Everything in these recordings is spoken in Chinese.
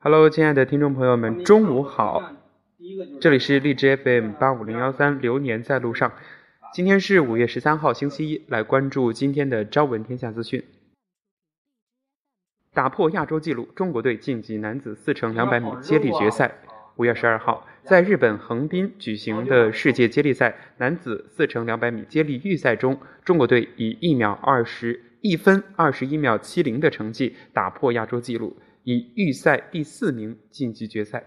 Hello，亲爱的听众朋友们，中午好！这里是荔枝 FM 八五零幺三，流年在路上。今天是五月十三号，星期一，来关注今天的朝闻天下资讯。打破亚洲纪录，中国队晋级男子四乘两百米接力决赛。五月十二号，在日本横滨举行的世界接力赛男子四乘两百米接力预赛中，中国队以一秒二十一分二十一秒七零的成绩打破亚洲纪录，以预赛第四名晋级决赛。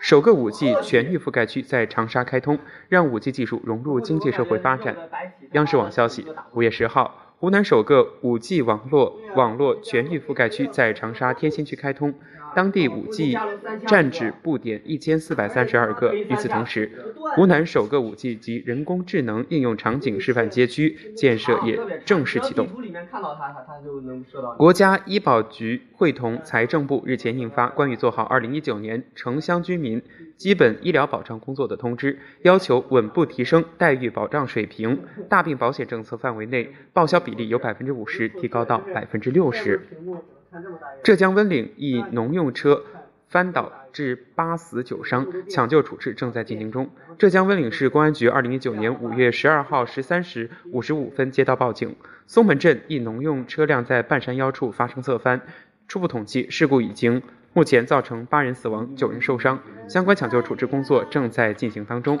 首个五 G 全域覆盖区在长沙开通，让五 G 技术融入经济社会发展。央视网消息，五月十号，湖南首个五 G 网络网络全域覆盖区在长沙天心区开通。当地 5G 站址布点一千四百三十二个。与此同时，湖南首个 5G 及人工智能应用场景示范街区建设也正式启动。国家医保局会同财政部日前印发《关于做好二零一九年城乡居民基本医疗保障工作的通知》，要求稳步提升待遇保障水平，大病保险政策范围内报销比例由百分之五十提高到百分之六十。浙江温岭一农用车翻倒致八死九伤，抢救处置正在进行中。浙江温岭市公安局二零一九年五月十二号十三时五十五分接到报警，松门镇一农用车辆在半山腰处发生侧翻。初步统计，事故已经目前造成八人死亡、九人受伤，相关抢救处置工作正在进行当中。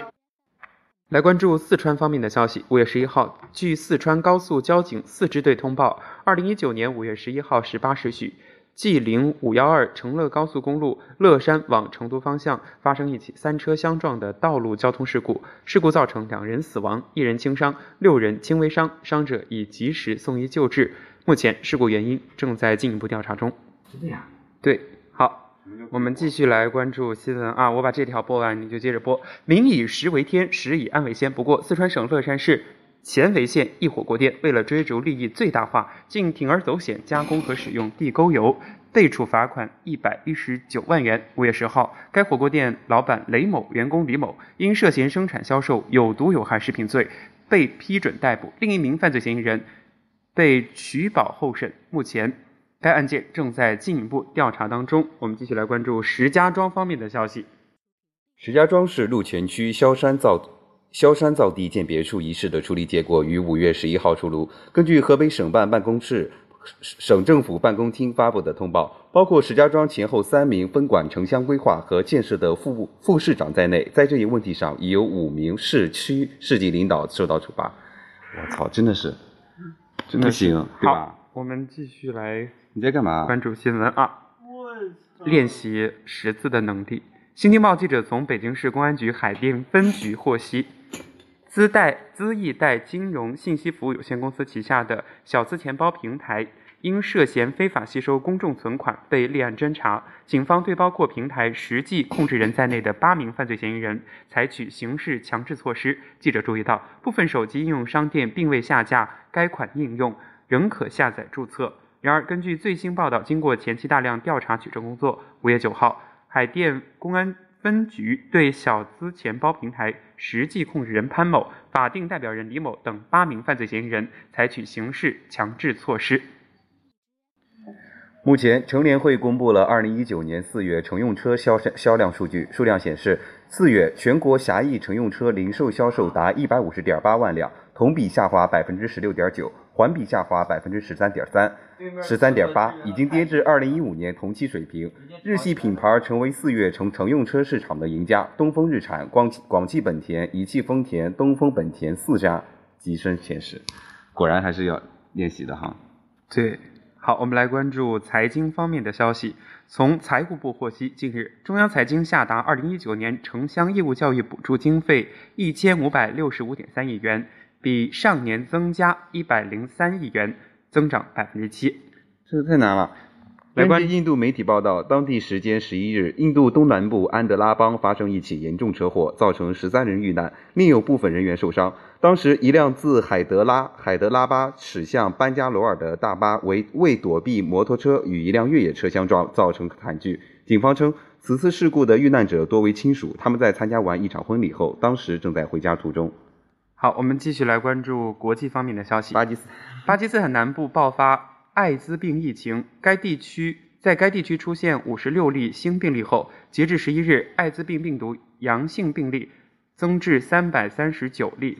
来关注四川方面的消息。五月十一号，据四川高速交警四支队通报，二零一九年五月十一号十八时许，G 零五幺二成乐高速公路乐山往成都方向发生一起三车相撞的道路交通事故，事故造成两人死亡，一人轻伤，六人轻微伤，伤者已及时送医救治。目前事故原因正在进一步调查中。是这样？对，好。我们继续来关注新闻啊！我把这条播完，你就接着播。民以食为天，食以安为先。不过，四川省乐山市乾为县一火锅店为了追逐利益最大化，竟铤而走险加工和使用地沟油，被处罚款一百一十九万元。五月十号，该火锅店老板雷某、员工李某因涉嫌生产销售有毒有害食品罪，被批准逮捕。另一名犯罪嫌疑人被取保候审。目前。该案件正在进一步调查当中。我们继续来关注石家庄方面的消息。石家庄市鹿泉区萧山造萧山造地建别墅一事的处理结果于五月十一号出炉。根据河北省办办公室、省政府办公厅发布的通报，包括石家庄前后三名分管城乡规划和建设的副副市长在内，在这一问题上已有五名市区市级领导受到处罚。我操，真的是，真的行，对吧？我们继续来。你在干嘛？关注新闻啊！练习识字的能力。新京报记者从北京市公安局海淀分局获悉，资贷资易贷金融信息服务有限公司旗下的小资钱包平台，因涉嫌非法吸收公众存款被立案侦查。警方对包括平台实际控制人在内的八名犯罪嫌疑人采取刑事强制措施。记者注意到，部分手机应用商店并未下架该款应用，仍可下载注册。然而，根据最新报道，经过前期大量调查取证工作，五月九号，海淀公安分局对小资钱包平台实际控制人潘某、法定代表人李某等八名犯罪嫌疑人采取刑事强制措施。目前，乘联会公布了二零一九年四月乘用车销销量数据，数量显示，四月全国狭义乘用车零售销售达一百五十点八万辆，同比下滑百分之十六点九。环比下滑百分之十三点三，十三点八，已经跌至二零一五年同期水平。日系品牌成为四月乘乘用车市场的赢家，东风日产、广广汽本田、一汽丰田、东风本田四家跻身前十。果然还是要练习的哈。对，好，我们来关注财经方面的消息。从财务部获悉，近日中央财经下达二零一九年城乡义务教育补助经费一千五百六十五点三亿元。比上年增加一百零三亿元，增长百分之七。这个太难了。根据印度媒体报道，当地时间十一日，印度东南部安德拉邦发生一起严重车祸，造成十三人遇难，另有部分人员受伤。当时，一辆自海德拉海德拉巴驶向班加罗尔的大巴为为躲避摩托车与一辆越野车相撞，造成惨剧。警方称，此次事故的遇难者多为亲属，他们在参加完一场婚礼后，当时正在回家途中。好，我们继续来关注国际方面的消息。巴基斯巴基斯坦南部爆发艾滋病疫情，该地区在该地区出现五十六例新病例后，截至十一日，艾滋病病毒阳性病例增至三百三十九例，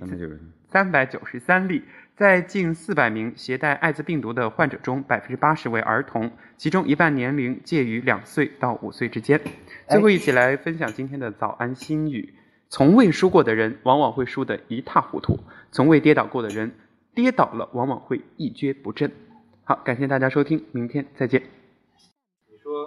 三百九十三例。在近四百名携带艾滋病毒的患者中，百分之八十为儿童，其中一半年龄介于两岁到五岁之间。最后，一起来分享今天的早安心语：从未输过的人，往往会输得一塌糊涂；从未跌倒过的人，跌倒了往往会一蹶不振。好，感谢大家收听，明天再见。